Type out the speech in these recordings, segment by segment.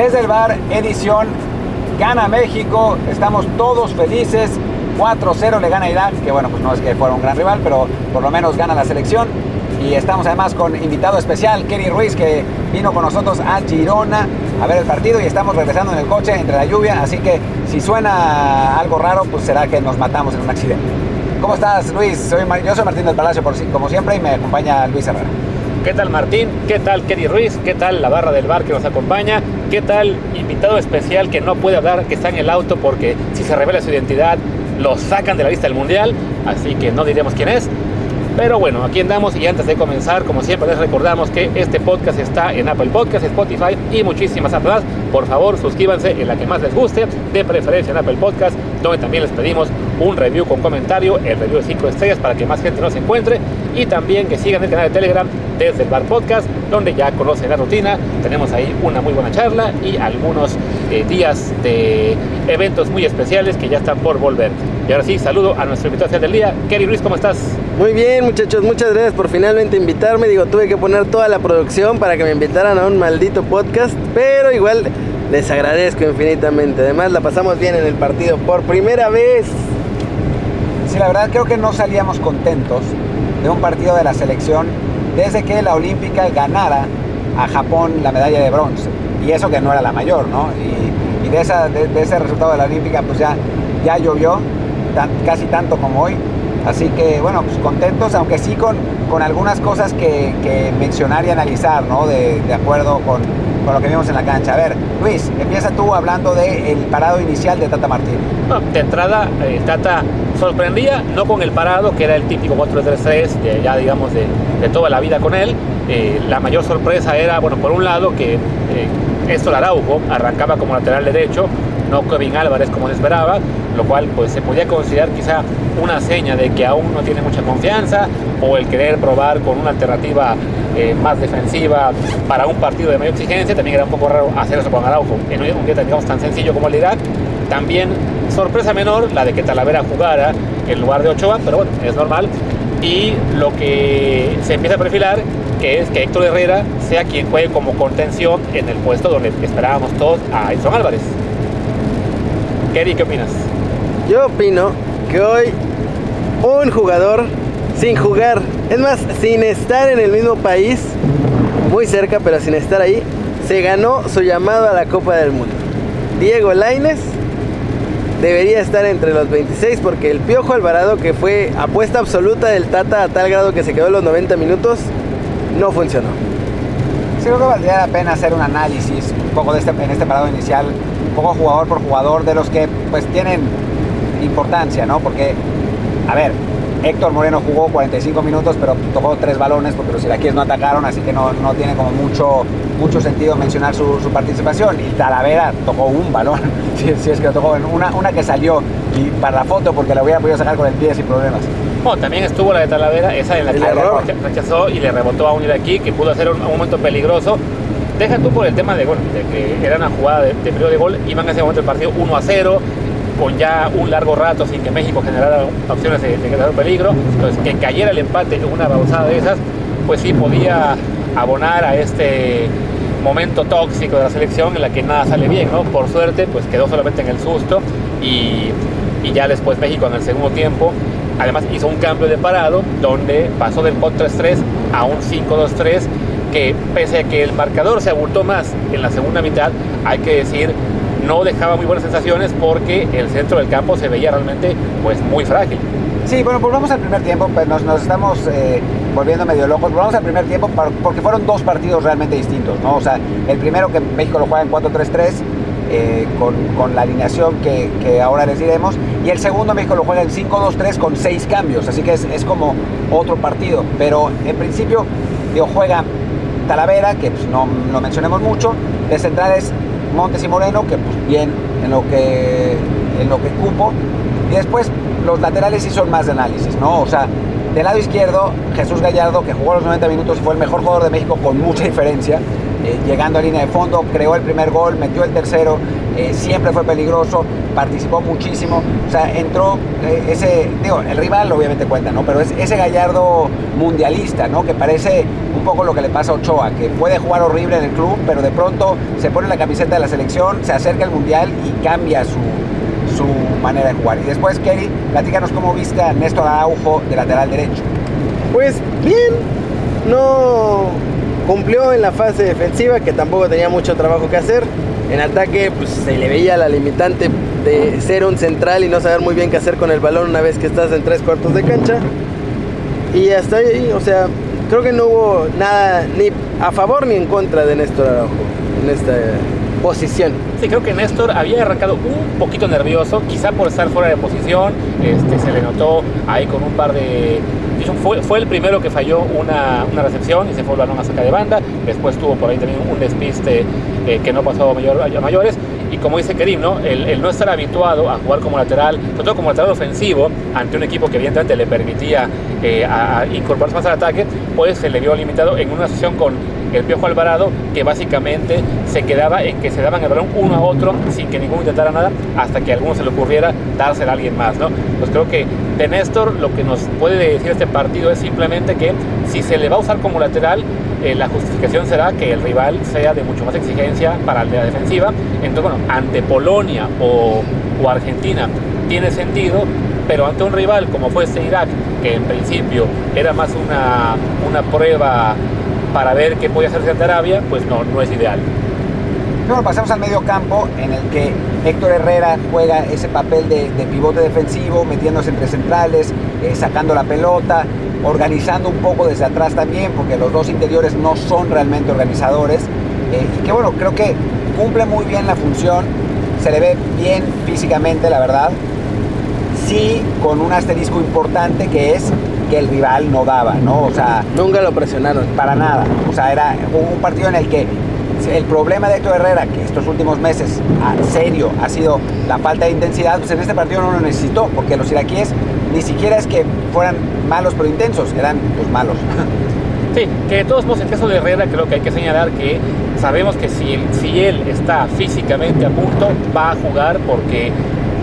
Desde el bar, edición Gana México, estamos todos felices. 4-0 le gana Irak, que bueno, pues no es que fuera un gran rival, pero por lo menos gana la selección. Y estamos además con invitado especial, Kenny Ruiz, que vino con nosotros a Girona a ver el partido y estamos regresando en el coche entre la lluvia, así que si suena algo raro, pues será que nos matamos en un accidente. ¿Cómo estás, Luis? Soy, yo soy Martín del Palacio, por, como siempre, y me acompaña Luis Herrera. ¿Qué tal Martín? ¿Qué tal Kenny Ruiz? ¿Qué tal la barra del bar que nos acompaña? ¿Qué tal invitado especial que no puede hablar, que está en el auto porque si se revela su identidad lo sacan de la lista del mundial? Así que no diremos quién es. Pero bueno, aquí andamos y antes de comenzar, como siempre les recordamos que este podcast está en Apple Podcasts, Spotify y muchísimas otras. Por favor, suscríbanse en la que más les guste, de preferencia en Apple Podcasts, donde también les pedimos un review con comentario, el review de 5 estrellas para que más gente nos encuentre y también que sigan el canal de Telegram desde el Bar Podcast, donde ya conocen la rutina. Tenemos ahí una muy buena charla y algunos eh, días de eventos muy especiales que ya están por volver. Y ahora sí, saludo a nuestro invitado del día. Kerry Ruiz, ¿cómo estás? Muy bien, muchachos, muchas gracias por finalmente invitarme. Digo, tuve que poner toda la producción para que me invitaran a un maldito podcast, pero igual les agradezco infinitamente. Además, la pasamos bien en el partido por primera vez. Sí, la verdad creo que no salíamos contentos de un partido de la selección desde que la Olímpica ganara a Japón la medalla de bronce. Y eso que no era la mayor, ¿no? Y, de, esa, de, ese resultado de la Olímpica, pues ya, ya llovió, casi tanto como hoy. Así que, bueno, pues contentos, aunque sí con, con algunas cosas que, mencionar y analizar, ¿no? De, acuerdo con, con, lo que vimos en la cancha. A ver, Luis, empieza tú hablando del parado inicial de Tata Martín. de entrada, eh, Tata sorprendía, no con el parado, que era el típico 4-3-3, ya digamos de, de, toda la vida con él. Eh, la mayor sorpresa era, bueno, por un lado, que eh, Araujo arrancaba como lateral derecho, no Kevin Álvarez como se esperaba, lo cual pues se podía considerar quizá una seña de que aún no tiene mucha confianza o el querer probar con una alternativa eh, más defensiva para un partido de mayor exigencia, también era un poco raro hacer eso con Araujo en un día tan sencillo como el de Irak. También sorpresa menor la de que Talavera jugara en lugar de Ochoa, pero bueno, es normal. Y lo que se empieza a perfilar que es que Héctor Herrera sea quien juegue como contención en el puesto donde esperábamos todos a Edson Álvarez. Kerry, ¿qué opinas? Yo opino que hoy un jugador sin jugar, es más, sin estar en el mismo país, muy cerca, pero sin estar ahí, se ganó su llamado a la Copa del Mundo. Diego Laines debería estar entre los 26 porque el Piojo Alvarado, que fue apuesta absoluta del Tata a tal grado que se quedó los 90 minutos, no funcionó. Sí, creo que valdría la pena hacer un análisis un poco de este, en este parado inicial un poco jugador por jugador de los que pues tienen importancia, ¿no? Porque, a ver, Héctor Moreno jugó 45 minutos, pero tocó tres balones porque los iraquíes no atacaron, así que no, no tiene como mucho, mucho sentido mencionar su, participación. Y Talavera tocó un balón, si, es que lo tocó, una, una que salió y para la foto porque la hubiera podido sacar con el pie sin problemas. Bueno, también estuvo la de Talavera, esa en la que rechazó y le rebotó a un iraquí que pudo hacer un, un momento peligroso Deja tú por el tema de, bueno, de que era una jugada de, periodo de gol, iban a ese momento el partido 1 a 0, con ya un largo rato sin que México generara opciones de, de crear peligro. Entonces, que cayera el empate en una babosada de esas, pues sí podía abonar a este momento tóxico de la selección en la que nada sale bien, ¿no? Por suerte, pues quedó solamente en el susto y, y ya después México en el segundo tiempo además hizo un cambio de parado donde pasó del 4-3-3 a un 5-2-3 que pese a que el marcador se abultó más en la segunda mitad, hay que decir, no dejaba muy buenas sensaciones porque el centro del campo se veía realmente pues muy frágil. Sí, bueno, volvamos al primer tiempo, pues nos, estamos eh, volviendo medio locos. Volvamos al primer tiempo porque fueron dos partidos realmente distintos, ¿no? O sea, el primero que México lo juega en 4-3-3, eh, con, con, la alineación que, que, ahora les diremos. Y el segundo México lo juega en 5-2-3 con seis cambios, así que es, es, como otro partido. Pero en principio, digo, juega Talavera, que pues, no lo mencionemos mucho, de centrales Montes y Moreno, que pues bien en lo que, en lo que cupo, y después los laterales sí son más de análisis, ¿no? O sea, del lado izquierdo, Jesús Gallardo, que jugó los 90 minutos y fue el mejor jugador de México con mucha diferencia, eh, llegando a línea de fondo, creó el primer gol, metió el tercero, eh, siempre fue peligroso, participó muchísimo, o sea, entró eh, ese, digo, el rival obviamente cuenta, ¿no? Pero es ese gallardo mundialista, ¿no? Que parece un poco lo que le pasa a Ochoa, que puede jugar horrible en el club, pero de pronto se pone la camiseta de la selección, se acerca al mundial y cambia su, su manera de jugar. Y después, Kerry, platícanos cómo viste a Néstor Araujo de lateral derecho. Pues bien, no cumplió en la fase defensiva, que tampoco tenía mucho trabajo que hacer. En ataque, pues se le veía la limitante de ser un central y no saber muy bien qué hacer con el balón una vez que estás en tres cuartos de cancha. Y hasta ahí, o sea, creo que no hubo nada ni a favor ni en contra de Néstor Araujo en esta posición. Sí, creo que Néstor había arrancado un poquito nervioso, quizá por estar fuera de posición, este, se le notó ahí con un par de... Fue, el primero que falló una, una, recepción y se fue el balón a sacar de banda, después tuvo por ahí también un despiste eh, que no pasó a, mayor, a mayores, y como dice Kerim, ¿no? El, el, no estar habituado a jugar como lateral, sobre todo como lateral ofensivo, ante un equipo que evidentemente le permitía eh, a, a incorporarse más al ataque, pues se le vio limitado en una sesión con el Piojo Alvarado, que básicamente se quedaba en que se daban el balón uno a otro sin que ninguno intentara nada, hasta que a alguno se le ocurriera dárselo a alguien más, ¿no? Pues creo que de Néstor lo que nos puede decir este partido es simplemente que si se le va a usar como lateral, eh, la justificación será que el rival sea de mucho más exigencia para la defensiva. Entonces, bueno, ante Polonia o, Argentina tiene sentido, pero ante un rival como fue este Irak, que en principio era más una, una prueba para ver qué podía hacerse ante Arabia, pues no, no es ideal. Bueno, pasamos al medio campo en el que Héctor Herrera juega ese papel de, de pivote defensivo, metiéndose entre centrales, eh, sacando la pelota, organizando un poco desde atrás también, porque los dos interiores no son realmente organizadores. Eh, y que bueno, creo que cumple muy bien la función, se le ve bien físicamente, la verdad. Sí, con un asterisco importante que es que el rival no daba, ¿no? O sea, nunca lo presionaron. Para nada. O sea, era un partido en el que el problema de Héctor Herrera, que estos últimos meses, a serio, ha sido la falta de intensidad, pues en este partido no lo necesitó, porque los iraquíes ni siquiera es que fueran malos pero intensos, eran pues malos. Sí, que de todos modos, en caso de Herrera, creo que hay que señalar que sabemos que si, si él está físicamente a punto, va a jugar porque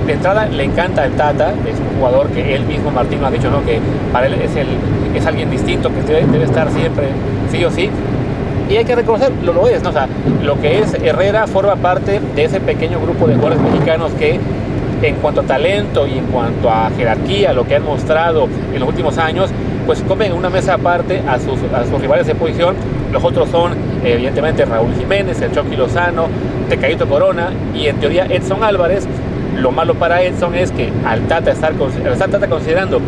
de entrada le encanta el Tata, es un jugador que él mismo, Martín, ha dicho, ¿no? Que para él es, el, es alguien distinto, que debe, estar siempre, sí o sí. Y hay que reconocer, lo, lo es, ¿no? Sea, lo que es Herrera forma parte de ese pequeño grupo de jugadores mexicanos que en cuanto a talento y en cuanto a jerarquía, lo que han mostrado en los últimos años, pues comen una mesa aparte a sus, a sus rivales de posición. Los otros son, evidentemente, Raúl Jiménez, el Chucky Lozano, Tecadito Corona y en teoría Edson Álvarez. Lo malo para Edson es que al Tata estar, estar Tata considerando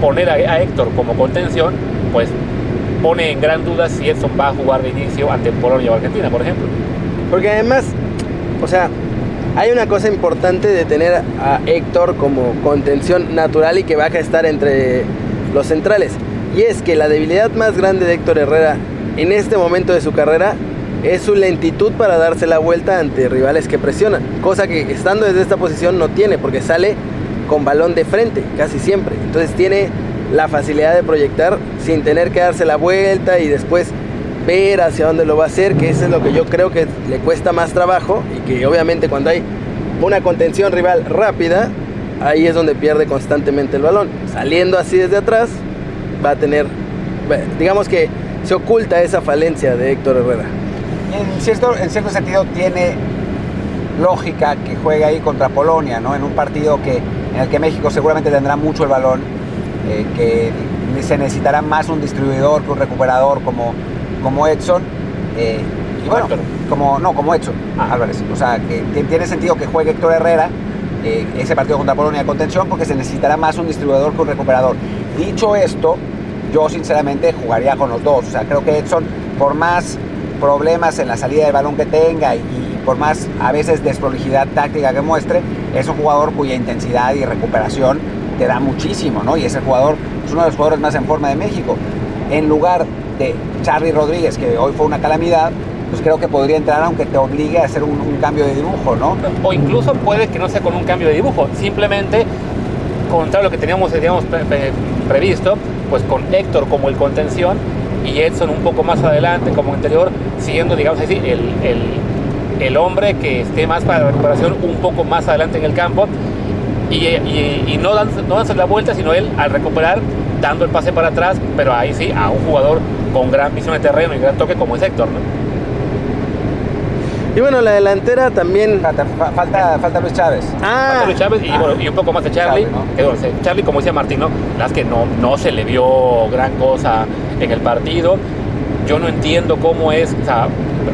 poner a, a Héctor como contención, pues pone en gran duda si Edson va a jugar de inicio ante Polonia o Argentina, por ejemplo. Porque además, o sea, hay una cosa importante de tener a Héctor como contención natural y que baja a estar entre los centrales. Y es que la debilidad más grande de Héctor Herrera en este momento de su carrera es su lentitud para darse la vuelta ante rivales que presionan. Cosa que estando desde esta posición no tiene porque sale con balón de frente casi siempre. Entonces tiene la facilidad de proyectar sin tener que darse la vuelta y después ver hacia dónde lo va a hacer, que eso es lo que yo creo que le cuesta más trabajo y que obviamente cuando hay una contención rival rápida, ahí es donde pierde constantemente el balón. Saliendo así desde atrás, va a tener, digamos que se oculta esa falencia de Héctor Herrera. En cierto, en cierto sentido tiene lógica que juegue ahí contra Polonia, ¿no? En un partido que, en el que México seguramente tendrá mucho el balón, eh, que se necesitará más un distribuidor que un recuperador como, como Edson. Eh, y bueno, como, no, como Edson ah. Álvarez. O sea, que tiene sentido que juegue Héctor Herrera eh, ese partido contra Polonia de contención porque se necesitará más un distribuidor que un recuperador. Dicho esto, yo sinceramente jugaría con los dos. O sea, creo que Edson, por más problemas en la salida del balón que tenga y, y por más a veces desprolijidad táctica que muestre, es un jugador cuya intensidad y recuperación te da muchísimo, ¿no? Y ese jugador es uno de los jugadores más en forma de México. En lugar de Charlie Rodríguez, que hoy fue una calamidad, pues creo que podría entrar aunque te obligue a hacer un, cambio de dibujo, ¿no? O incluso puede que no sea con un cambio de dibujo, simplemente contra lo que teníamos, teníamos pre pre previsto, pues con Héctor como el contención y Edson un poco más adelante como interior, siendo, digamos así, el, el, el hombre que esté más para la recuperación un poco más adelante en el campo y, y, no, dan, no dándose la vuelta, sino él al recuperar dando el pase para atrás, pero ahí sí a un jugador con gran visión de terreno y gran toque como es Héctor. ¿no? Y bueno, la delantera también. Falta, falta, falta Luis Chávez. Ah, falta Luis Chávez y, ah. bueno, y un poco más de Charlie. Charlie, ¿no? que, bueno, Charlie, como decía Martín, ¿no? la verdad es que no, no se le vio gran cosa en el partido. Yo no entiendo cómo es, o sea,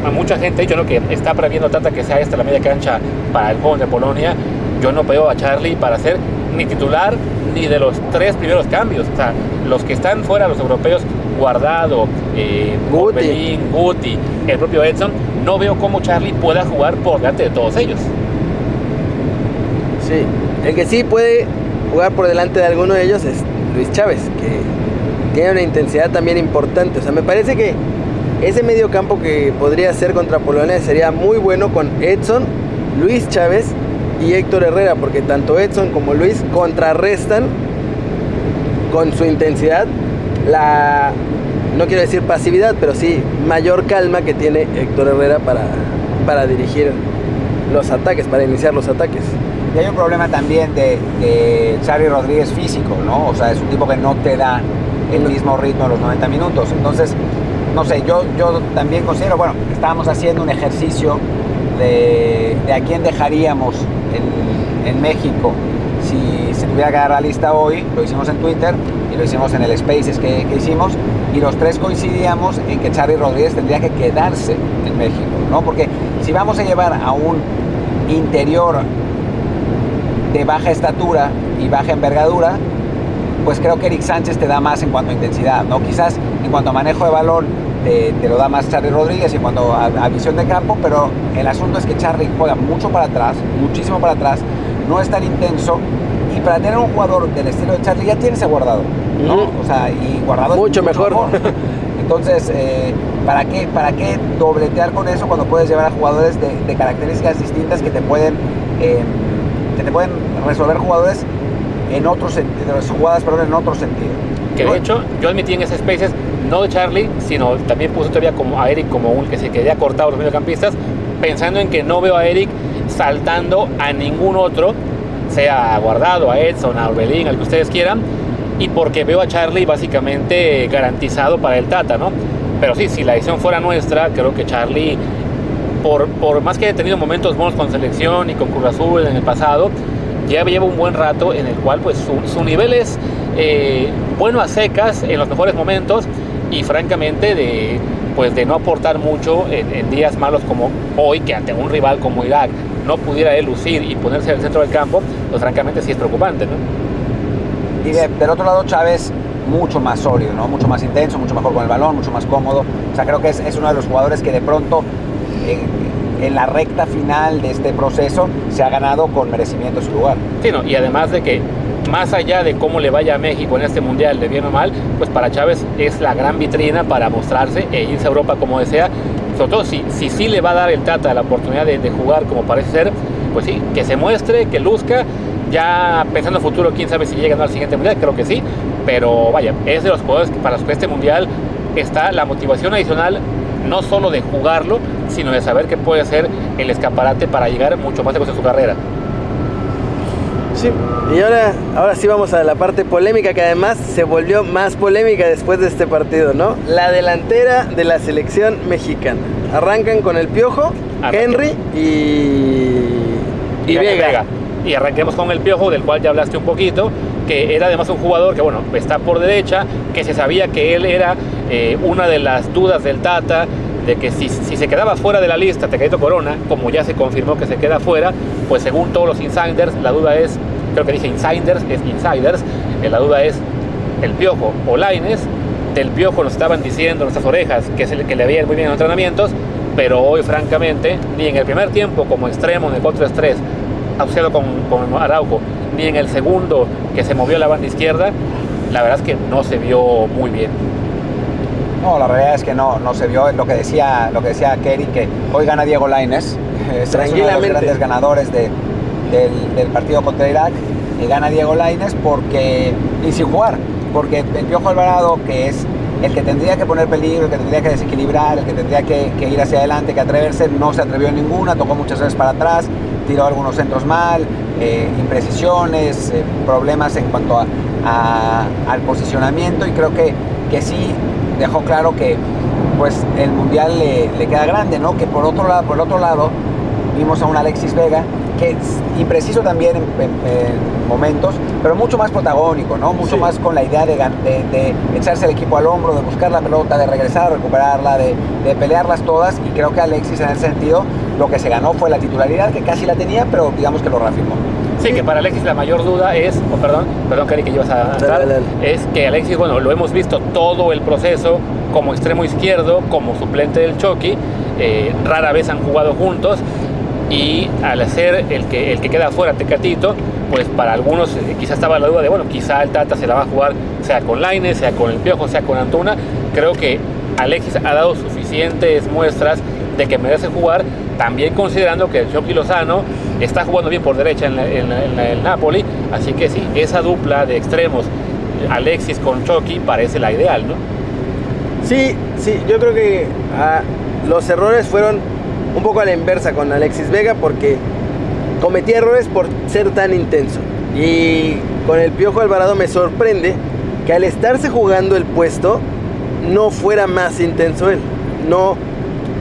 a mucha gente, yo lo que está previendo tanta que sea esta la media cancha para el joven de Polonia, yo no veo a Charlie para ser ni titular ni de los tres primeros cambios. O sea, los que están fuera, los europeos, Guardado, eh, Guti. Guti, el propio Edson, no veo cómo Charlie pueda jugar por delante de todos ellos. Sí. El que sí puede jugar por delante de alguno de ellos es Luis Chávez, que tiene una intensidad también importante. O sea, me parece que ese medio campo que podría ser contra Polonia sería muy bueno con Edson, Luis Chávez y Héctor Herrera, porque tanto Edson como Luis contrarrestan con su intensidad la, no quiero decir pasividad, pero sí mayor calma que tiene Héctor Herrera para, para dirigir los ataques, para iniciar los ataques. Y hay un problema también de, de Xavi Rodríguez físico, ¿no? O sea, es un tipo que no te da el mismo ritmo a los 90 minutos. Entonces, no sé, yo, yo también considero, bueno, estábamos haciendo un ejercicio de, de a quién dejaríamos en, en México si se tuviera que dar la lista hoy, lo hicimos en Twitter y lo hicimos en el Spaces que, que hicimos, y los tres coincidíamos en que Xavi Rodríguez tendría que quedarse en México, ¿no? Porque si vamos a llevar a un interior de baja estatura y baja envergadura, pues creo que Eric Sánchez te da más en cuanto a intensidad, ¿no? Quizás en cuanto a manejo de balón te, lo da más Charlie Rodríguez en cuanto a, visión de campo, pero el asunto es que Charlie juega mucho para atrás, muchísimo para atrás, no es tan intenso y para tener un jugador del estilo de Charlie ya tienes Guardado, ¿no? O sea, y Guardado es Mucho mejor. Entonces, eh, ¿para, qué, ¿para qué dobletear con eso cuando puedes llevar a jugadores de, de características distintas que te pueden eh, que te pueden resolver jugadores en otro sentido, jugadas perdón, en otro sentido? Que de hecho, yo admití en ese Spaces, no de Charlie, sino también puse todavía como a Eric como un que se quedé cortado los mediocampistas, pensando en que no veo a Eric saltando a ningún otro, sea a Guardado, a Edson, a Orbelín, al que ustedes quieran, y porque veo a Charlie básicamente garantizado para el Tata, ¿no? Pero sí, si la decisión fuera nuestra, creo que Charlie, por, por más que haya tenido momentos buenos con selección y con Cruz Azul en el pasado, ya lleva un buen rato en el cual pues su, su nivel es eh, bueno a secas en los mejores momentos y francamente de pues de no aportar mucho en, en, días malos como hoy que ante un rival como Irak no pudiera él lucir y ponerse en el centro del campo pues francamente sí es preocupante ¿no? Y de, del otro lado Chávez mucho más sólido, ¿no? mucho más intenso, mucho mejor con el balón, mucho más cómodo. O sea, creo que es, es uno de los jugadores que de pronto en, la recta final de este proceso se ha ganado con merecimiento su lugar. Sí, no, y además de que más allá de cómo le vaya a México en este mundial, de bien o mal, pues para Chávez es la gran vitrina para mostrarse e irse a Europa como desea. Sobre todo si si, si le va a dar el Tata la oportunidad de jugar como parece ser, pues sí, que se muestre, que luzca ya pensando en futuro, quién sabe si llegan al siguiente mundial, creo que sí, pero vaya, es de los jugadores para los que este mundial está la motivación adicional, no solo de jugarlo, sino de saber que puede ser el escaparate para llegar mucho más lejos en su carrera. Sí, y ahora, ahora sí vamos a la parte polémica que además se volvió más polémica después de este partido, ¿no? La delantera de la selección mexicana. Arrancan con el Piojo. Henry y, y, y Vega. Vega y arranquemos con el Piojo, del cual ya hablaste un poquito, que era además un jugador que, bueno, está por derecha, que se sabía que él era eh, una de las dudas del Tata, de que si, si, se quedaba fuera de la lista Tecadito Corona, como ya se confirmó que se queda fuera, pues según todos los insiders, la duda es, creo que dije insiders, es insiders, eh, la duda es el Piojo o Laines, del Piojo nos estaban diciendo nuestras orejas que, es el que le veía muy bien en los entrenamientos, pero hoy francamente, ni en el primer tiempo como extremo en el 4-3, asociado con, con, Araujo, ni en el segundo que se movió a la banda izquierda, la verdad es que no se vio muy bien. No, la realidad es que no, no se vio. Lo que decía, lo que decía Kerry, que hoy gana Diego Laines, es uno de los grandes ganadores de, del, del, partido contra Irak, y gana Diego Laines porque, y sin jugar, porque el Piojo Alvarado, que es el que tendría que poner peligro, el que tendría que desequilibrar, el que tendría que, que ir hacia adelante, que atreverse, no se atrevió en ninguna, tocó muchas veces para atrás, tiró algunos centros mal, eh, imprecisiones, eh, problemas en cuanto a, al posicionamiento y creo que, que sí dejó claro que pues el mundial le, le, queda grande, ¿no? Que por otro lado, por el otro lado, vimos a un Alexis Vega que es impreciso también en, en, en momentos, pero mucho más protagónico, ¿no? Mucho sí. más con la idea de, de, de, echarse el equipo al hombro, de buscar la pelota, de regresar a recuperarla, de, de pelearlas todas. Y creo que Alexis en ese sentido lo que se ganó fue la titularidad, que casi la tenía, pero digamos que lo reafirmó. Sí, que para Alexis la mayor duda es, oh, perdón, perdón, Cari, que ibas a entrar, dale, dale. es que Alexis, bueno, lo hemos visto todo el proceso como extremo izquierdo, como suplente del Chucky, eh, rara vez han jugado juntos y al ser el que, el que queda fuera Tecatito, pues para algunos eh, quizá estaba la duda de, bueno, quizá el Tata se la va a jugar sea con Laine, sea con el Piojo, sea con Antuna. Creo que Alexis ha dado suficientes muestras de que merece jugar, también considerando que Chucky Lozano está jugando bien por derecha en, la, Napoli, así que sí, esa dupla de extremos, Alexis con Chucky, parece la ideal, ¿no? Sí, sí, yo creo que ah, los errores fueron un poco a la inversa con Alexis Vega porque cometía errores por ser tan intenso. Y con el Piojo Alvarado me sorprende que al estarse jugando el puesto no fuera más intenso él. No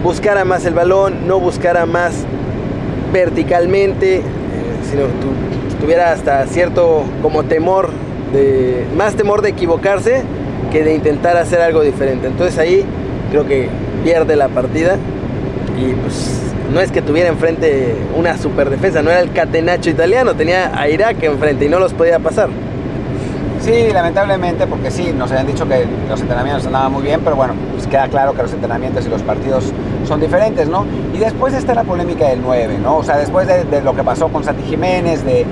buscara más el balón, no buscara más verticalmente, eh, sino tu, tuviera hasta cierto como temor de más temor de equivocarse que de intentar hacer algo diferente. Entonces ahí creo que pierde la partida y pues no es que tuviera enfrente una super defensa, no era el catenacho italiano, tenía a Irak enfrente y no los podía pasar. Sí, lamentablemente, porque sí, nos habían dicho que los entrenamientos andaban muy bien, pero bueno, pues queda claro que los entrenamientos y los partidos son diferentes, ¿no? Y después está la polémica del 9, ¿no? O sea, después de, de lo que pasó con Santi Jiménez, de,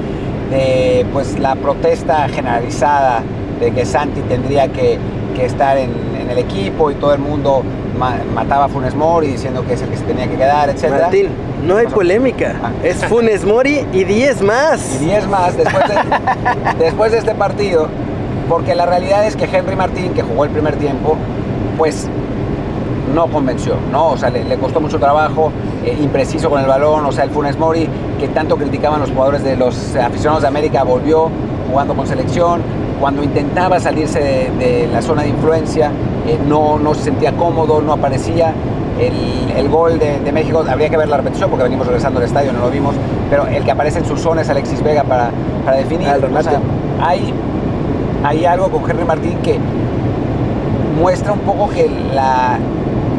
de, pues la protesta generalizada de que Santi tendría que, que estar en, en, el equipo y todo el mundo ma mataba a Funes Mori diciendo que es el que se tenía que quedar, etc. Martín, no hay polémica. Ah. Es Funes Mori y 10 más. Y 10 más después de, después de este partido. Porque la realidad es que Henry Martín, que jugó el primer tiempo, pues no convenció, ¿no? O sea, le, le costó mucho trabajo, eh, impreciso con el balón, o sea, el Funes Mori, que tanto criticaban los jugadores de los aficionados de América, volvió jugando con selección, cuando intentaba salirse de, de la zona de influencia, eh, no, no se sentía cómodo, no aparecía. El, el gol de, de, México, habría que ver la repetición porque venimos regresando al estadio, no lo vimos, pero el que aparece en su zona es Alexis Vega para, para definir. Ah, o sea, hay, hay algo con Henry Martín que muestra un poco que la,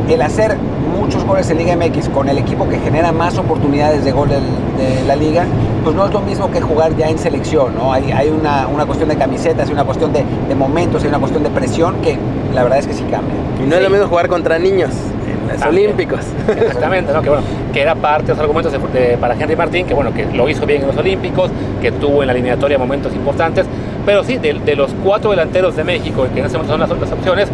el hacer muchos goles en Liga MX con el equipo que genera más oportunidades de gol de, de la liga, pues no es lo mismo que jugar ya en selección, ¿no? Hay, hay una, una, cuestión de camisetas, hay una cuestión de, de, momentos, hay una cuestión de presión que la verdad es que sí cambia. Y no sí. es lo mismo jugar contra niños en los También. Olímpicos. Exactamente, ¿no? Que bueno, que era parte de los argumentos de, de, para Henry Martín, que bueno, que lo hizo bien en los Olímpicos, que tuvo en la eliminatoria momentos importantes, pero sí, de, los cuatro delanteros de México, que en ese momento son las, las opciones,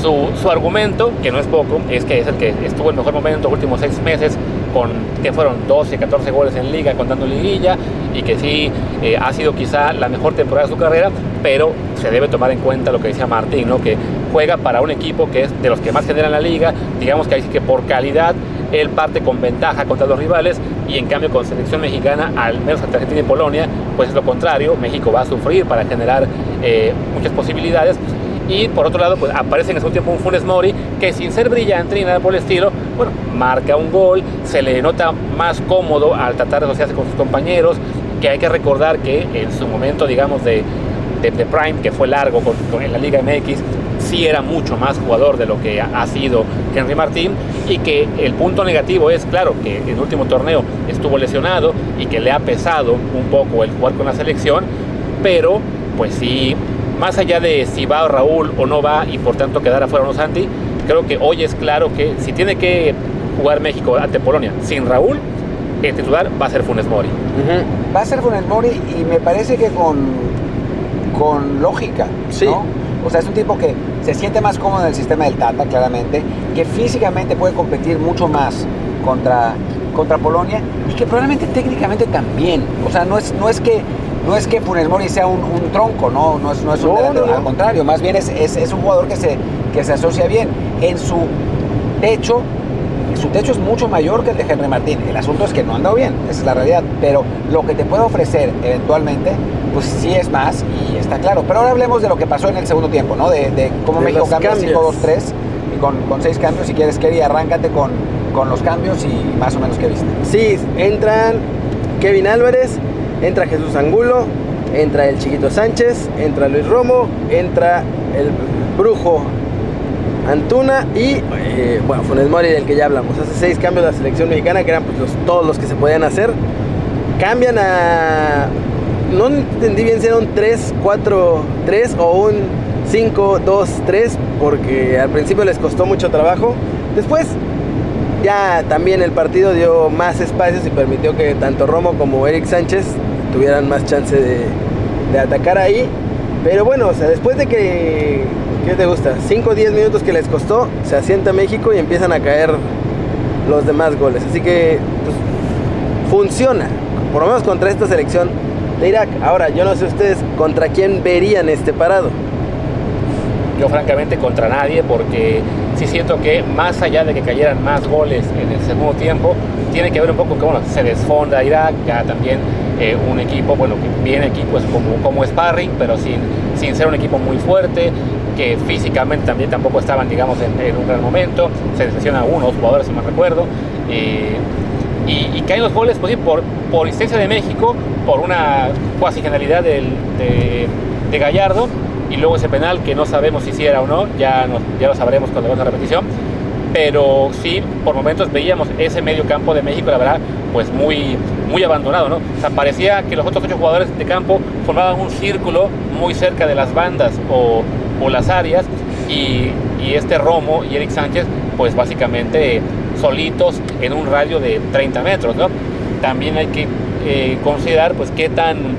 su, su, argumento, que no es poco, es que es el que estuvo en mejor momento los últimos seis meses, con que fueron 12, 14 goles en liga, contando liguilla, y que sí eh, ha sido quizá la mejor temporada de su carrera, pero se debe tomar en cuenta lo que decía Martín, ¿no? que juega para un equipo que es de los que más generan la liga, digamos que, que por calidad él parte con ventaja contra los rivales y en cambio con selección mexicana, al menos ante Argentina y Polonia, pues es lo contrario, México va a sufrir para generar eh, muchas posibilidades. Y por otro lado pues aparece en ese tiempo un Funes Mori que sin ser brillante ni nada por el estilo, bueno, marca un gol, se le nota más cómodo al tratar de asociarse con sus compañeros, que hay que recordar que en su momento digamos de, de, Prime, que fue largo en la Liga MX, sí era mucho más jugador de lo que ha sido Henry Martín y que el punto negativo es, claro, que en el último torneo estuvo lesionado y que le ha pesado un poco el jugar con la selección, pero pues sí más allá de si va Raúl o no va y por tanto quedar afuera o no Santi, creo que hoy es claro que si tiene que jugar México ante Polonia sin Raúl, el titular va a ser Funes Mori. Uh -huh. Va a ser Funes Mori y me parece que con, con lógica, sí. ¿no? O sea, es un tipo que se siente más cómodo en el sistema del Tata, claramente, que físicamente puede competir mucho más contra, contra Polonia y que probablemente técnicamente también. O sea, no es, no es que no es que Funes Mori sea un, un tronco, no, no es, no es un no, delantero, no. al contrario, más bien es, es, es, un jugador que se, que se asocia bien. En su techo, su techo es mucho mayor que el de Henry Martín. El asunto es que no ha andado bien, esa es la realidad. Pero lo que te puede ofrecer eventualmente, pues sí es más y está claro. Pero ahora hablemos de lo que pasó en el segundo tiempo, ¿no? De, cómo México cambia 5-2-3 y con, con seis cambios. Si quieres, Kerry, arráncate con, con los cambios y más o menos qué viste. Sí, entran Kevin Álvarez, entra Jesús Angulo, entra el Chiquito Sánchez, entra Luis Romo, entra el Brujo Antuna y, eh, bueno, Funes Mori del que ya hablamos. Hace seis cambios la selección mexicana, que eran pues, todos los que se podían hacer. Cambian a. No entendí bien si era un 3, 4, 3 o un 5, 2, 3, porque al principio les costó mucho trabajo. Después, ya también el partido dio más espacios y permitió que tanto Romo como Eric Sánchez tuvieran más chance de, de atacar ahí. Pero bueno, o sea, después de que ¿Qué te gusta? 5 o 10 minutos que les costó, se asienta México y empiezan a caer los demás goles. Así que pues, funciona, por lo menos contra esta selección de Irak. Ahora, yo no sé ustedes contra quién verían este parado. Yo francamente contra nadie porque sí siento que más allá de que cayeran más goles en el segundo tiempo, tiene que ver un poco que bueno, se desfonda Irak, ya también eh, un equipo, bueno, que viene aquí pues como, como sparring, pero sin, sin ser un equipo muy fuerte, que físicamente también tampoco estaban, digamos, en, un gran momento. Se decepcionan algunos jugadores, si me recuerdo. Eh, y, caen los goles, pues por, por insistencia de México, por una cuasi generalidad de, de, Gallardo, y luego ese penal que no sabemos si era o no, ya, ya lo sabremos cuando veamos la repetición. Pero sí, por momentos veíamos ese medio campo de México, la verdad, pues muy, muy abandonado, ¿no? O sea, parecía que los otros ocho jugadores de campo formaban un círculo muy cerca de las bandas o, o las áreas y, este Romo y Eric Sánchez pues básicamente solitos en un radio de 30 metros, ¿no? También hay que eh, considerar pues qué tan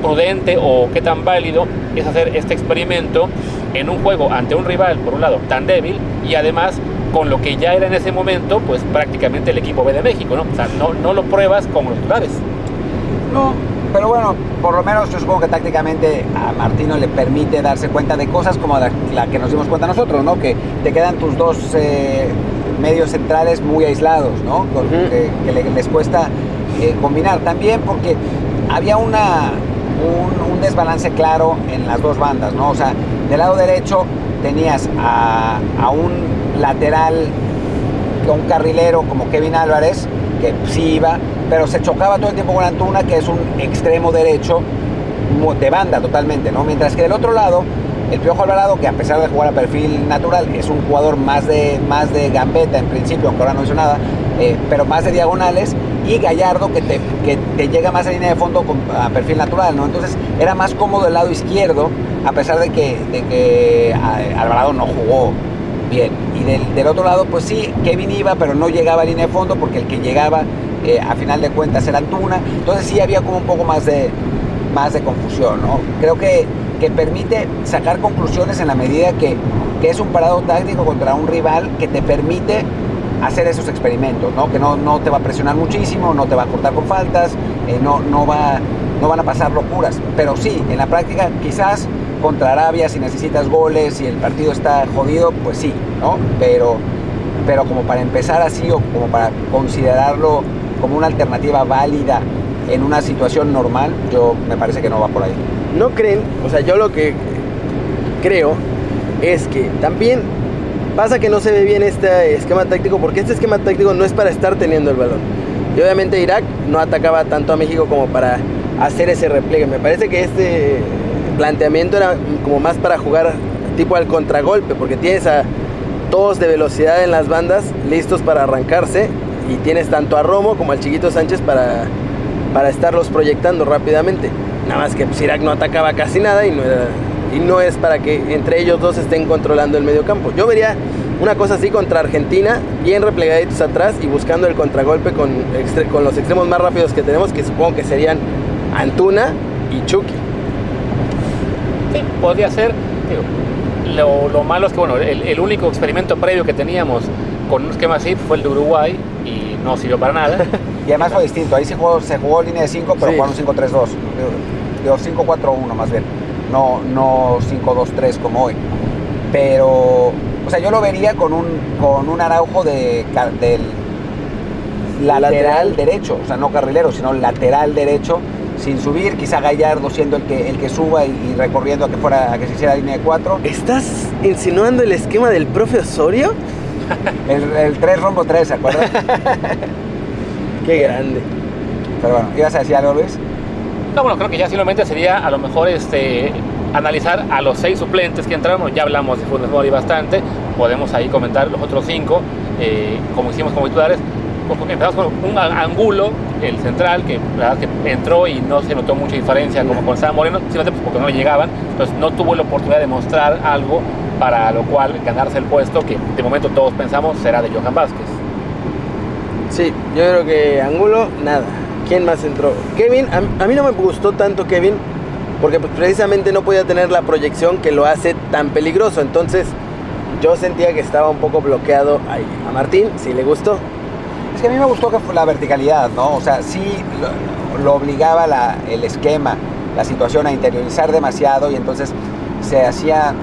prudente o qué tan válido es hacer este experimento en un juego ante un rival, por un lado, tan débil y además con lo que ya era en ese momento, pues prácticamente el equipo B de México, ¿no? O sea, no, no lo pruebas con los titulares. No, pero bueno, por lo menos yo supongo que tácticamente a Martino le permite darse cuenta de cosas como la, que nos dimos cuenta nosotros, ¿no? Que te quedan tus dos eh, medios centrales muy aislados, ¿no? que, les cuesta eh, combinar. También porque había una, un, desbalance claro en las dos bandas, ¿no? O sea, del lado derecho tenías a, a un lateral, un carrilero como Kevin Álvarez, que sí iba, pero se chocaba todo el tiempo con Antuna, que es un extremo derecho de banda totalmente, ¿no? Mientras que del otro lado, el Piojo Alvarado, que a pesar de jugar a perfil natural, es un jugador más de, más de gambeta en principio, aunque ahora no hizo nada, eh, pero más de diagonales, y Gallardo, que te, que te llega más a línea de fondo a perfil natural, ¿no? Entonces era más cómodo el lado izquierdo, a pesar de que, de que Alvarado no jugó bien. Y del, del, otro lado, pues sí, Kevin iba, pero no llegaba a línea de fondo, porque el que llegaba eh, a final de cuentas era Antuna. Entonces sí había como un poco más de, más de confusión, ¿no? Creo que, que permite sacar conclusiones en la medida que, que, es un parado táctico contra un rival que te permite hacer esos experimentos, ¿no? Que no, no te va a presionar muchísimo, no te va a cortar con faltas, eh, no, no, va, no van a pasar locuras. Pero sí, en la práctica quizás contra Arabia si necesitas goles y el partido está jodido, pues sí, ¿no? Pero, pero como para empezar así o como para considerarlo como una alternativa válida en una situación normal, yo me parece que no va por ahí. ¿No creen? O sea, yo lo que creo es que también pasa que no se ve bien este esquema táctico porque este esquema táctico no es para estar teniendo el balón. Y obviamente Irak no atacaba tanto a México como para hacer ese repliegue. Me parece que este planteamiento era como más para jugar tipo al contragolpe porque tienes a todos de velocidad en las bandas listos para arrancarse y tienes tanto a Romo como al Chiquito Sánchez para, para estarlos proyectando rápidamente. Nada más que Sirac no atacaba casi nada y no, y no es para que entre ellos dos estén controlando el medio campo. Yo vería una cosa así contra Argentina, bien replegaditos atrás y buscando el contragolpe con, con los extremos más rápidos que tenemos, que supongo que serían Antuna y Chucky. Sí, podría ser. lo, malo es que bueno, el, el único experimento previo que teníamos con un esquema así fue el de Uruguay y no sirvió para nada. y además fue distinto, ahí se jugó, se jugó línea de 5, pero jugaron 5-3-2, digo 5-4-1 más bien, no, no 5-2-3 como hoy. pero, o sea, yo lo vería con un, con un Araujo de, del lateral, Lateral. derecho, o sea, no carrilero, sino lateral derecho, sin subir, quizá Gallardo siendo el que, el que suba y, y recorriendo a que, fuera, a que se hiciera línea de cuatro. ¿Estás insinuando el esquema del profe Osorio? El, el 3 rombo 3, ¿se acuerdan? Qué grande. Pero bueno, ¿ibas a decir algo, Luis? No, bueno, creo que ya simplemente sería a lo mejor este analizar a los seis suplentes que entraron. Ya hablamos de Funes Mori bastante. Podemos ahí comentar los otros cinco, eh, como hicimos como titulares. Empezamos con un Angulo, el central, que la verdad que entró y no se notó mucha diferencia como con Sam Moreno, simplemente pues, porque no le llegaban. Entonces no tuvo la oportunidad de mostrar algo para lo cual ganarse el puesto que de momento todos pensamos será de Johan Vázquez. Sí, yo creo que Angulo, nada. ¿Quién más entró? Kevin, a, a mí no me gustó tanto Kevin, porque pues, precisamente no podía tener la proyección que lo hace tan peligroso. Entonces, yo sentía que estaba un poco bloqueado ahí. A Martín, sí le gustó. Que a mí me gustó que fue la verticalidad, ¿no? O sea, sí lo, obligaba el esquema, la situación a interiorizar demasiado y entonces se hacía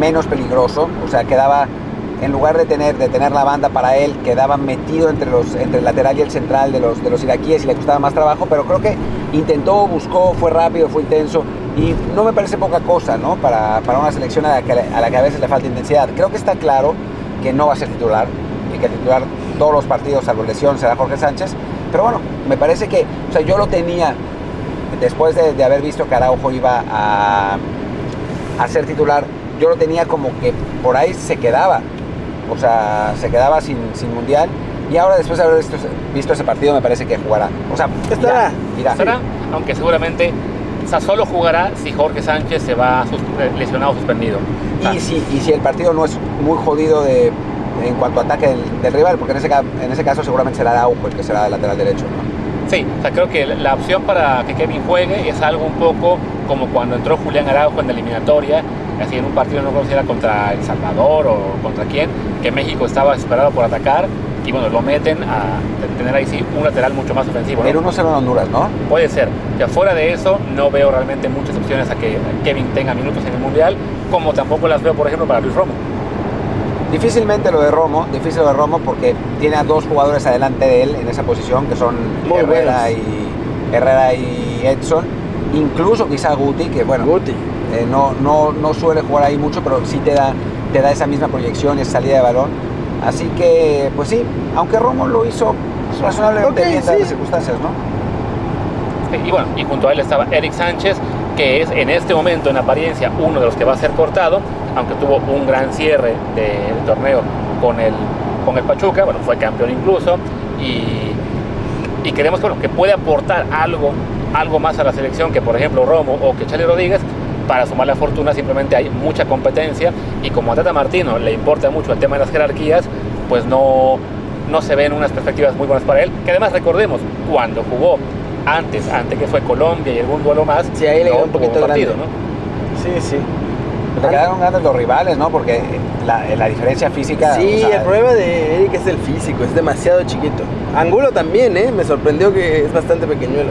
menos peligroso, o sea, quedaba, en lugar de tener, de tener la banda para él, quedaba metido entre, los, entre el lateral y el central de los, de los iraquíes y le costaba más trabajo, pero creo que intentó, buscó, fue rápido, fue intenso y no me parece poca cosa, ¿no? Para, para una selección a la, que, a la que a veces le falta intensidad. Creo que está claro que no va a ser titular y que el titular todos los partidos, salvo lesión, será Jorge Sánchez. Pero bueno, me parece que, o sea, yo lo tenía, después de, de haber visto que Araujo iba a, a ser titular, yo lo tenía como que por ahí se quedaba. O sea, se quedaba sin, sin mundial. Y ahora, después de haber visto, ese- visto ese partido, me parece que jugará. O sea, Estará. irá. Estará, aunque seguramente o sea, solo jugará si Jorge Sánchez se va sus- eh, lesionado o suspendido. O sea, Y si, y si el partido no es muy jodido de, en cuanto a ataque del, del rival, porque en ese, ca- en ese caso seguramente será Araujo el que será el lateral derecho. ¿no? Sí, o sea, creo que la opción para que Kevin juegue es algo un poco como cuando entró Julián Araujo en la eliminatoria, así en un partido no conociera contra El Salvador o contra quién, que México estaba desesperado por atacar y bueno, lo meten a tener ahí sí un lateral mucho más ofensivo. ¿no? El 1-0 en Honduras, ¿no? Puede ser. Ya fuera de eso, no veo realmente muchas opciones a que Kevin tenga minutos en el Mundial, como tampoco las veo, por ejemplo, para Luis Romo. Difícilmente lo de Romo, difícil lo de Romo porque tiene a dos jugadores adelante de él en esa posición, que son Muy Herrera buenos. y, Herrera y Edson. Incluso quizá Guti, que bueno, Guti. eh, no, no, no suele jugar ahí mucho, pero sí te da, te da esa misma proyección y esa salida de balón. Así que, pues sí, aunque Romo lo hizo pues, razonablemente Ok, bien sí. las circunstancias, ¿no? Y bueno, y junto a él estaba Eric Sánchez, que es en este momento en apariencia uno de los que va a ser cortado, aunque tuvo un gran cierre del torneo con el, con el Pachuca, bueno, fue campeón incluso, y, y creemos que, bueno, que puede aportar algo, algo más a la selección que por ejemplo Romo o que Charlie Rodríguez, para sumar la fortuna simplemente hay mucha competencia y como a Tata Martino le importa mucho el tema de las jerarquías, pues no, no se ven unas perspectivas muy buenas para él, que además recordemos, cuando jugó antes, antes que fue Colombia y algún duelo más, Sí, ahí le no un poquito partido, grande. ¿no? Sí, sí. Le quedaron grandes los rivales, ¿no? Porque la, la diferencia física. Sí, o sea, el problema de Eric es el físico, es demasiado chiquito. Angulo también, ¿eh? Me sorprendió que es bastante pequeñuelo.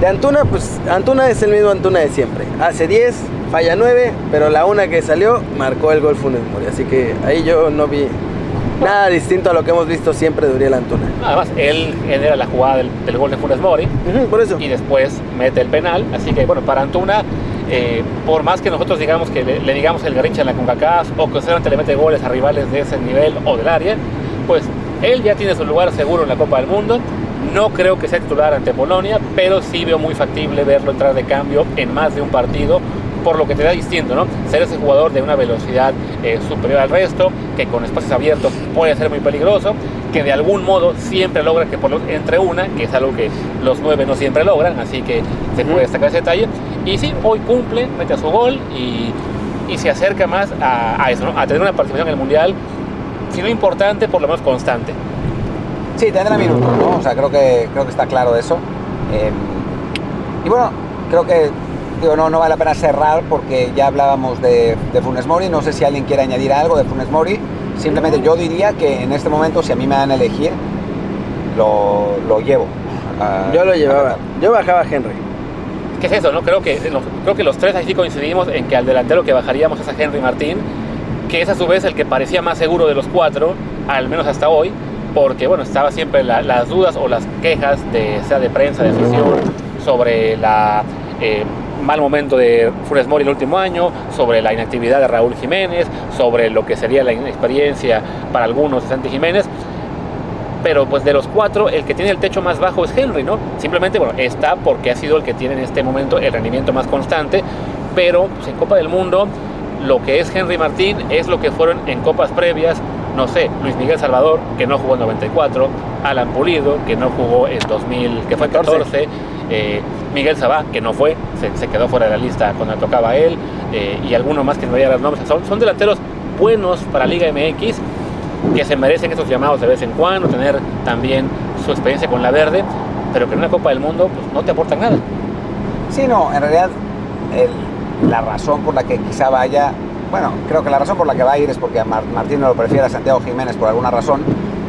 De Antuna, pues Antuna es el mismo Antuna de siempre. Hace 10, falla 9, pero la una que salió marcó el gol Funes Mori. Así que ahí yo no vi nada distinto a lo que hemos visto siempre de Uriel Antuna. Además, él genera la jugada del, del gol de Funes Mori Ujú, por eso. y después mete el penal. Así que, bueno, para Antuna, eh, por más que nosotros digamos que le, le digamos el garrincha en la CONCACAF o que le mete goles a rivales de ese nivel o del área, pues él ya tiene su lugar seguro en la Copa del Mundo. No creo que sea titular ante Polonia, pero sí veo muy factible verlo entrar de cambio en más de un partido, por lo que te da distinto, ¿no? Ser ese jugador de una velocidad eh, superior al resto, que con espacios abiertos puede ser muy peligroso, que de algún modo siempre logra que por lo- entre una, que es algo que los nueve no siempre logran, así que se puede destacar ese detalle. Y sí, hoy cumple, mete a su gol y, y se acerca más a, a eso, ¿no? A tener una participación en el Mundial, si no importante, por lo menos constante. Sí, tendrá minutos, ¿no? O sea, creo que, creo que está claro eso. Eh, y bueno, creo que digo, no, no vale la pena cerrar porque ya hablábamos de, de Funes Mori. No sé si alguien quiere añadir algo de Funes Mori. Simplemente yo diría que en este momento, si a mí me dan a elegir, lo, lo llevo. a- Yo lo llevaba. Qatar. Yo bajaba a Henry. ¿Qué es eso? no Creo que, creo que los tres así coincidimos en que al delantero que bajaríamos es a Henry Martín que es a su vez el que parecía más seguro de los cuatro, al menos hasta hoy, porque bueno, estaba siempre la- las dudas o las quejas de sea de prensa, de afición, sobre la eh, mal momento de Funes Mori el último año, sobre la inactividad de Raúl Jiménez, sobre lo que sería la inexperiencia para algunos de Santi Jiménez. Pero pues de los cuatro, el que tiene el techo más bajo es Henry, ¿no? Simplemente, bueno, está porque ha sido el que tiene en este momento el rendimiento más constante, pero pues, en Copa del Mundo lo que es Henry Martín es lo que fueron en copas previas, no sé, Luis Miguel Salvador, que no jugó en 94, Alan Pulido, que no jugó en 2000, que fue 14, eh, Miguel Sabá, que no fue, se, se quedó fuera de la lista cuando tocaba a él, eh, y alguno más que no veía los nombres. Son, son delanteros buenos para Liga MX, que se merecen esos llamados de vez en cuando, tener también su experiencia con la verde, pero que en una Copa del Mundo pues, no te aportan nada. Sí, no, en realidad la razón por la que quizá vaya, bueno, creo que la razón por la que va a ir es porque Martín no lo prefiere a Santiago Jiménez por alguna razón,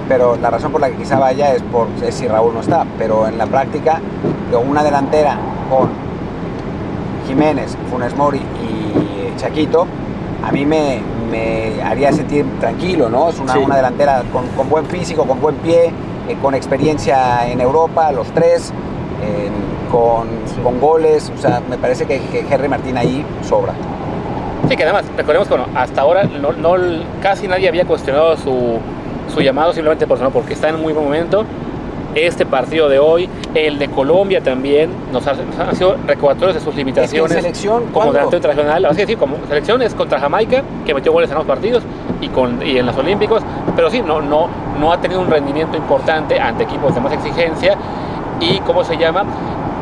pero la razón por la que quizá vaya es por si Raúl no está, pero en la práctica con una delantera con Jiménez, Funes Mori y Chaquito, a mí me, me haría sentir tranquilo, ¿no? Es una, Sí. una delantera con, con buen físico, con buen pie, eh, con experiencia en Europa, los tres, eh, con, con goles, o sea, me parece que, que Henry Martín ahí sobra. Sí, que además, recordemos que bueno, hasta ahora no, no- casi nadie había cuestionado su, su llamado simplemente por, no, porque está en muy buen momento. Este partido de hoy, el de Colombia también, nos, ha- nos han sido recordatorios de sus limitaciones. selección, como delantero internacional, así que sí, como selección es contra Jamaica, que metió goles en los partidos y, con, y en los Olímpicos, pero sí, no, no, no ha tenido un rendimiento importante ante equipos de más exigencia y, ¿cómo se llama?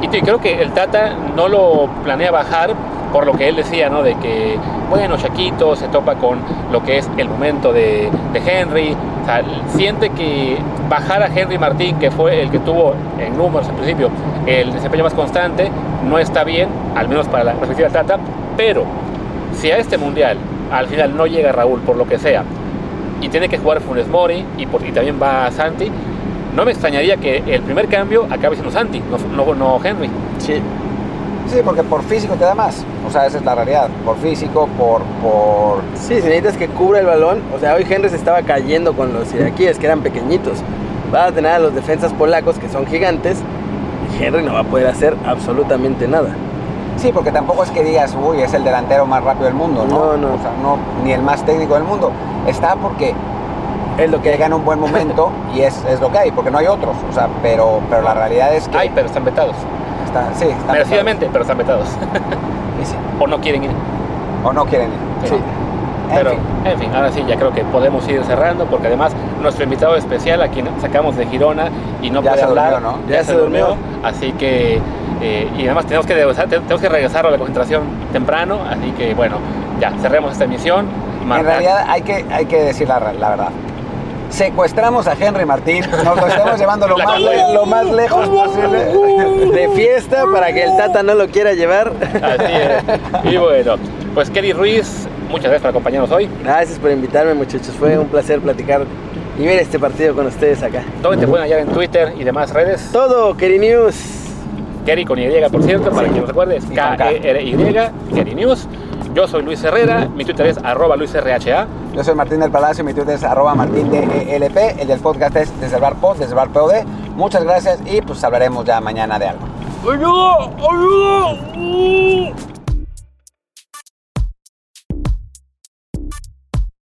Y sí, creo que el Tata no lo planea bajar por lo que él decía, ¿no? De que, bueno, Chaquito se topa con lo que es el momento de, de Henry. Siente que bajar a Henry Martín, que fue el que tuvo en números en principio el desempeño más constante, no está bien, al menos para la perspectiva del Tata. Pero si a este mundial al final no llega Raúl por lo que sea y tiene que jugar Funes Mori y, también va Santi, no me extrañaría que el primer cambio acabe siendo Santi, no, no Henry. Sí. Sí, porque por físico te da más, o sea, esa es la realidad, por físico, por... por... Sí, si necesitas que cubra el balón, o sea, hoy Henry se estaba cayendo con los iraquíes, que eran pequeñitos. Va a tener a los defensas polacos, que son gigantes, y Henry no va a poder hacer absolutamente nada. Sí, porque tampoco es que digas, uy, es el delantero más rápido del mundo, ¿no? No, no. O sea, no, ni el más técnico del mundo. Está porque Es lo que llega en un buen momento y es, es lo que hay, porque no hay otros. O sea, pero, pero la realidad es que Ay, pero están vetados. Está, sí, están Merecidamente, pero están vetados. Sí, o no quieren ir. O no quieren ir. Sí. En Pero, fin. en fin, ahora sí, ya creo que podemos ir cerrando, porque además nuestro invitado especial, a quien sacamos de Girona y no Ya puede hablar, durmió, ¿no? ya, se durmió. Así que, eh, y además tenemos que, tenemos que regresar a la concentración temprano, así que bueno, ya, cerremos esta emisión. En realidad hay que, hay que decir la, la verdad. Secuestramos a Henry Martín, nos lo estamos llevando lo más, le- lo más lejos posible. de fiesta para que el Tata no lo quiera llevar. Así es. Y bueno, pues Kelly Ruiz, muchas gracias por acompañarnos hoy. Gracias por invitarme, muchachos. Fue un placer platicar y ver este partido con ustedes acá. ¿Dónde te pueden hallar en Twitter y demás redes? Todo, Keri News. Kerry con Y, por cierto, para quien no recuerde, es Y con K. K-E-R-Y, Kerry News. Yo soy Luis Herrera, mi Twitter es arroba luisrha. Yo soy Martín del Palacio, mi Twitter es arroba martín de ELP, el del podcast es desde el bar pod, desde el bar POD. Muchas gracias y pues hablaremos ya mañana de algo. ¡Ayuda! ¡Ayuda!